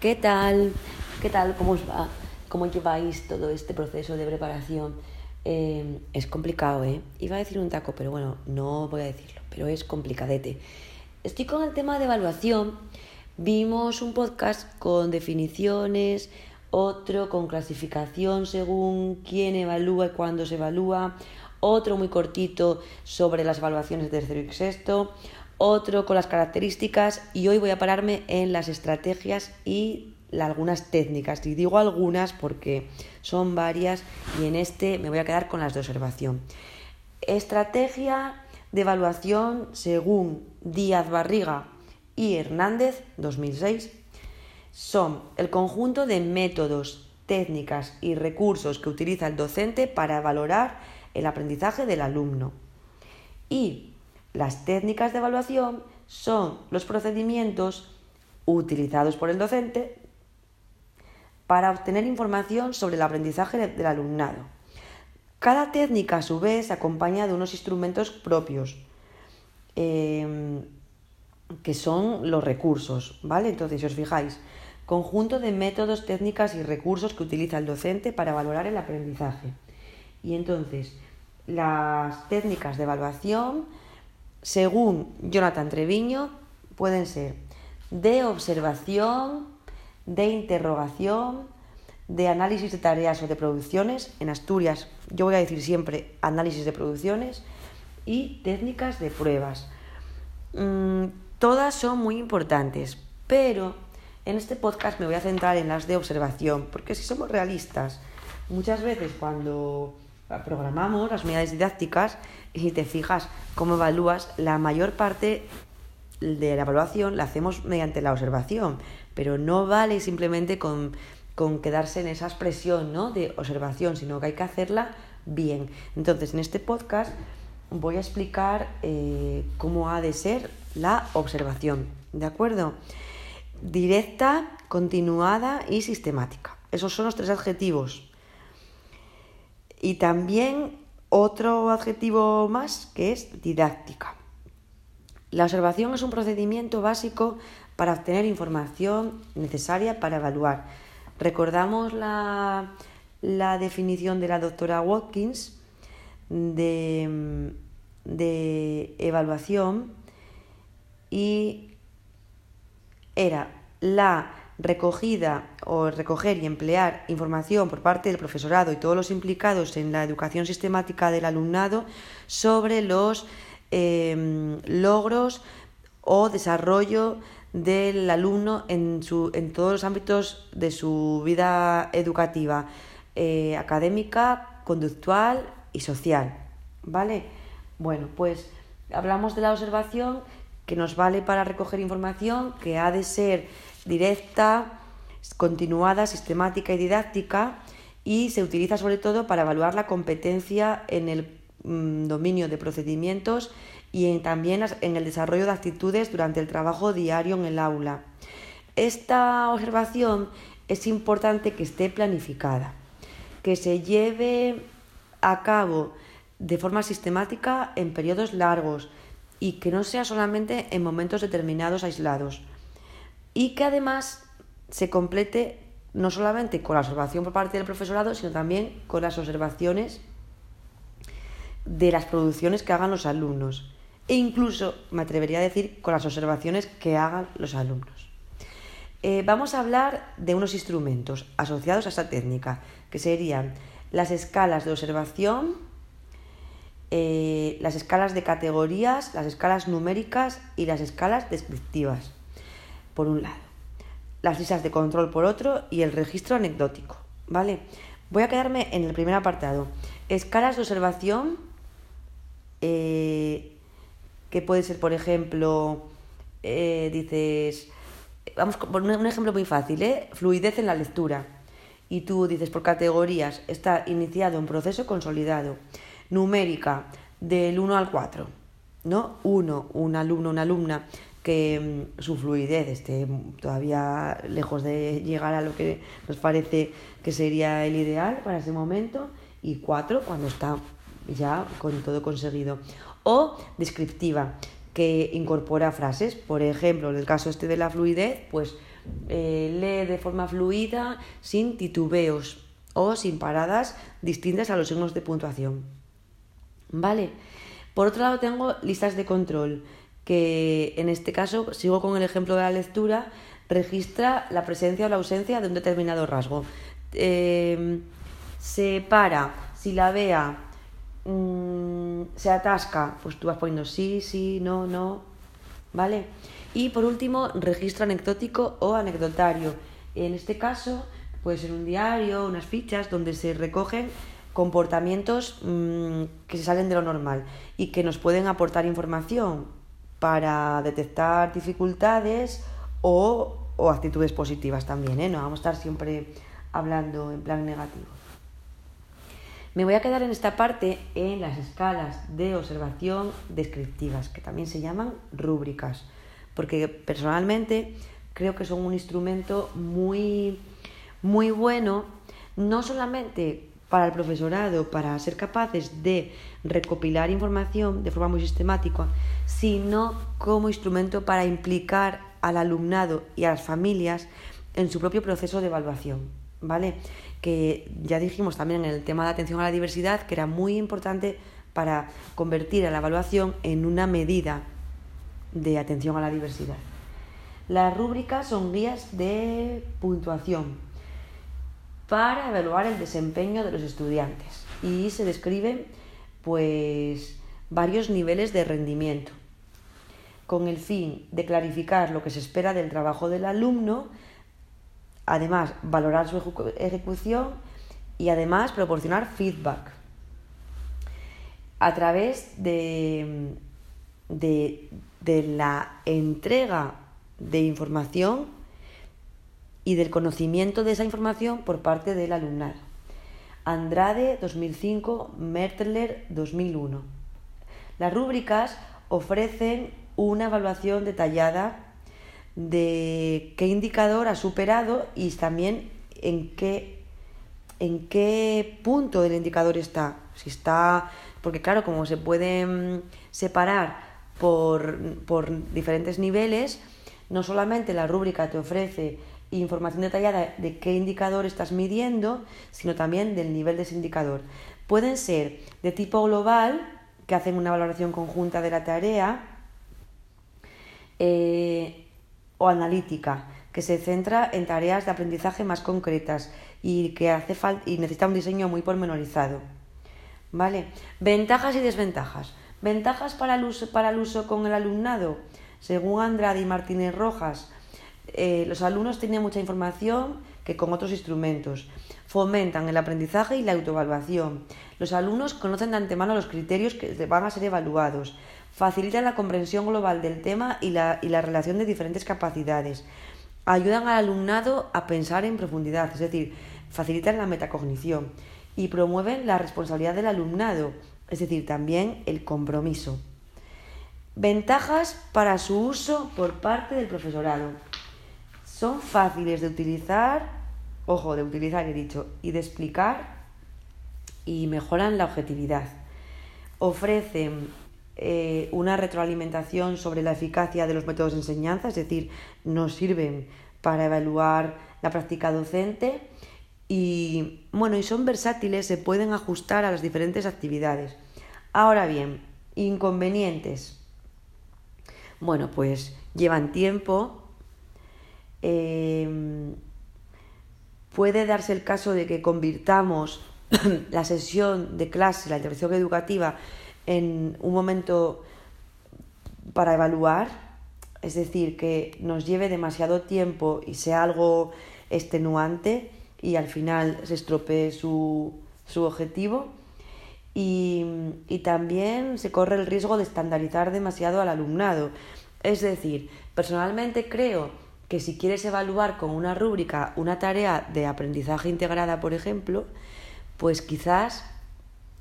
¿Qué tal? ¿Qué tal? ¿Cómo os va? ¿Cómo lleváis todo este proceso de preparación? Eh, es complicado, ¿eh? Iba a decir un taco, pero bueno, no voy a decirlo, pero es complicadete. Estoy con el tema de evaluación. Vimos un podcast con definiciones, otro con clasificación según quién evalúa y cuándo se evalúa, otro muy cortito sobre las evaluaciones de tercero y sexto, otro con las características y hoy voy a pararme en las estrategias y algunas técnicas. Y digo algunas porque son varias y en este me voy a quedar con las de observación. Estrategia de evaluación según Díaz Barriga y Hernández 2006 son el conjunto de métodos, técnicas y recursos que utiliza el docente para valorar el aprendizaje del alumno. Y las técnicas de evaluación son los procedimientos utilizados por el docente para obtener información sobre el aprendizaje del alumnado. Cada técnica, a su vez, acompaña de unos instrumentos propios, em, que son los recursos, ¿vale? Entonces, si os fijáis, conjunto de métodos, técnicas y recursos que utiliza el docente para valorar el aprendizaje. Y entonces, las técnicas de evaluación según Jonathan Treviño, pueden ser de observación, de interrogación, de análisis de tareas o de producciones. En Asturias, yo voy a decir siempre análisis de producciones y técnicas de pruebas. Mm, todas son muy importantes, pero en este podcast me voy a centrar en las de observación, porque si somos realistas, muchas veces cuando programamos las unidades didácticas y te fijas cómo evalúas, la mayor parte de la evaluación la hacemos mediante la observación, pero no vale simplemente con, quedarse en esa expresión ¿no? de observación, sino que hay que hacerla bien. Entonces, en este podcast voy a explicar eh, cómo ha de ser la observación, ¿de acuerdo? Directa, continuada y sistemática. Esos son los tres adjetivos y también otro adjetivo más que es didáctica. La observación es un procedimiento básico para obtener información necesaria para evaluar. Recordamos la, definición de la doctora Watkins de, de evaluación y era la recogida o recoger y emplear información por parte del profesorado y todos los implicados en la educación sistemática del alumnado sobre los em, logros o desarrollo del alumno en, su, en, todos los ámbitos de su vida educativa, eh, académica, conductual y social. ¿Vale? Bueno, pues hablamos de la observación que nos vale para recoger información, que ha de ser directa, continuada, sistemática y didáctica y se utiliza sobre todo para evaluar la competencia en el mm, dominio de procedimientos y también en el desarrollo de actitudes durante el trabajo diario en el aula. Esta observación es importante que esté planificada, que se lleve a cabo de forma sistemática en periodos largos y que no sea solamente en momentos determinados aislados y que además se complete no solamente con la observación por parte del profesorado, sino también con las observaciones de las producciones que hagan los alumnos e incluso, me atrevería a decir, con las observaciones que hagan los alumnos. Eh, vamos a hablar de unos instrumentos asociados a esta técnica, que serían las escalas de observación, eh, las escalas de categorías, las escalas numéricas y las escalas descriptivas por un lado, las listas de control por otro y el registro anecdótico, ¿vale? Voy a quedarme en el primer apartado. Escalas de observación, eh, que puede ser, por ejemplo, eh, dices, vamos por un ejemplo muy fácil, ¿eh? Fluidez en la lectura. Y tú dices por categorías, está iniciado un proceso consolidado. Numérica, del 1 al 4, ¿no? 1, un alumno, una alumna que mm, su fluidez esté todavía lejos de llegar a lo que nos parece que sería el ideal para ese momento y cuatro cuando está ya con todo conseguido o descriptiva que incorpora frases por ejemplo en el caso este de la fluidez pues eh, lee de forma fluida, sin titubeos o sin paradas distintas a los signos de puntuación. ¿Vale? Por otro lado tengo listas de control, que en este caso sigo con el ejemplo de la lectura, registra la presencia o la ausencia de un determinado rasgo. Eh, se para, si la vea mm, se atasca, pues tú vas poniendo sí, sí, no, no, ¿vale? Y por último, registro anecdótico o anecdotario. En este caso, puede ser un diario, unas fichas donde se recogen comportamientos mm, que se salen de lo normal y que nos pueden aportar información para detectar dificultades o, o actitudes positivas también, ¿eh? No vamos a estar siempre hablando en plan negativo. Me voy a quedar en esta parte en las escalas de observación descriptivas, que también se llaman rúbricas, porque personalmente creo que son un instrumento muy, muy bueno, no solamente para el profesorado, para ser capaces de recopilar información de forma muy sistemática, sino como instrumento para implicar al alumnado y a las familias en su propio proceso de evaluación. ¿Vale? que ya dijimos también en el tema de atención a la diversidad que era muy importante para convertir a la evaluación en una medida de atención a la diversidad. Las rúbricas son guías de puntuación para evaluar el desempeño de los estudiantes. Y se describen pues varios niveles de rendimiento con el fin de clarificar lo que se espera del trabajo del alumno además valorar su ejecución y además proporcionar feedback a través de, de, la entrega de información y del conocimiento de esa información por parte del alumnado. Andrade 2005, Mertler 2001. Las rúbricas ofrecen una evaluación detallada de qué indicador ha superado y también en qué, en qué punto del indicador está. Si está, porque claro, como se pueden separar por, por diferentes niveles, no solamente la rúbrica te ofrece información detallada de qué indicador estás midiendo, sino también del nivel de ese indicador. Pueden ser de tipo global, que hacen una valoración conjunta de la tarea, eh, o analítica, que se centra en tareas de aprendizaje más concretas y que hace falta y necesita un diseño muy pormenorizado. ¿Vale? Ventajas y desventajas. Ventajas para el uso, para el uso con el alumnado. Según Andrade y Martínez Rojas, eh, los alumnos tienen mucha información que con otros instrumentos. Fomentan el aprendizaje y la autoevaluación. Los alumnos conocen de antemano los criterios que van a ser evaluados facilitan la comprensión global del tema y la, relación de diferentes capacidades, ayudan al alumnado a pensar en profundidad, es decir, facilitan la metacognición y promueven la responsabilidad del alumnado, es decir, también el compromiso. Ventajas para su uso por parte del profesorado. Son fáciles de utilizar, ojo, de utilizar he dicho, y de explicar y mejoran la objetividad. Ofrecen eh, una retroalimentación sobre la eficacia de los métodos de enseñanza, es decir, nos sirven para evaluar la práctica docente y bueno, y son versátiles, se pueden ajustar a las diferentes actividades. Ahora bien, inconvenientes. Bueno, pues llevan tiempo. Em, puede darse el caso de que convirtamos la sesión de clase, la intervención educativa, en un momento para evaluar, es decir, que nos lleve demasiado tiempo y sea algo extenuante y al final se estropee su, objetivo. Y, y, también se corre el riesgo de estandarizar demasiado al alumnado. Es decir, personalmente creo que si quieres evaluar con una rúbrica una tarea de aprendizaje integrada, por ejemplo, pues quizás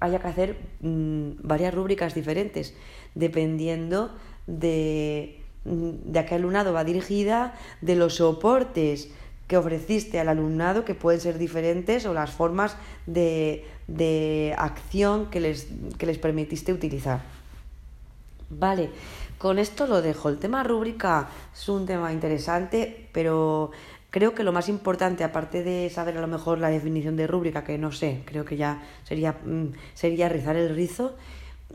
haya que hacer mm, varias rúbricas diferentes, dependiendo de, mm, de a qué alumnado va dirigida, de los soportes que ofreciste al alumnado, que pueden ser diferentes, o las formas de, de acción que les, que les permitiste utilizar. Vale, con esto lo dejo. El tema rúbrica es un tema interesante, pero creo que lo más importante, aparte de saber a lo mejor la definición de rúbrica, que no sé, creo que ya sería, mm, sería rizar el rizo,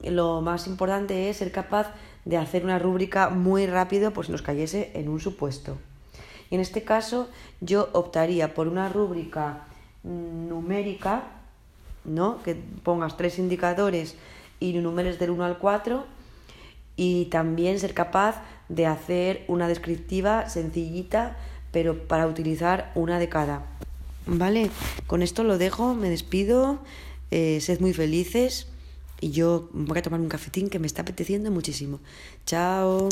lo más importante es ser capaz de hacer una rúbrica muy rápido por si nos cayese en un supuesto. Y en este caso yo optaría por una rúbrica mm, numérica, ¿no? que pongas tres indicadores y números del 1 al 4 y también ser capaz de hacer una descriptiva sencillita, pero para utilizar una de cada. Vale, con esto lo dejo, me despido, eh, sed muy felices y yo voy a tomar un cafetín que me está apeteciendo muchísimo. Chao.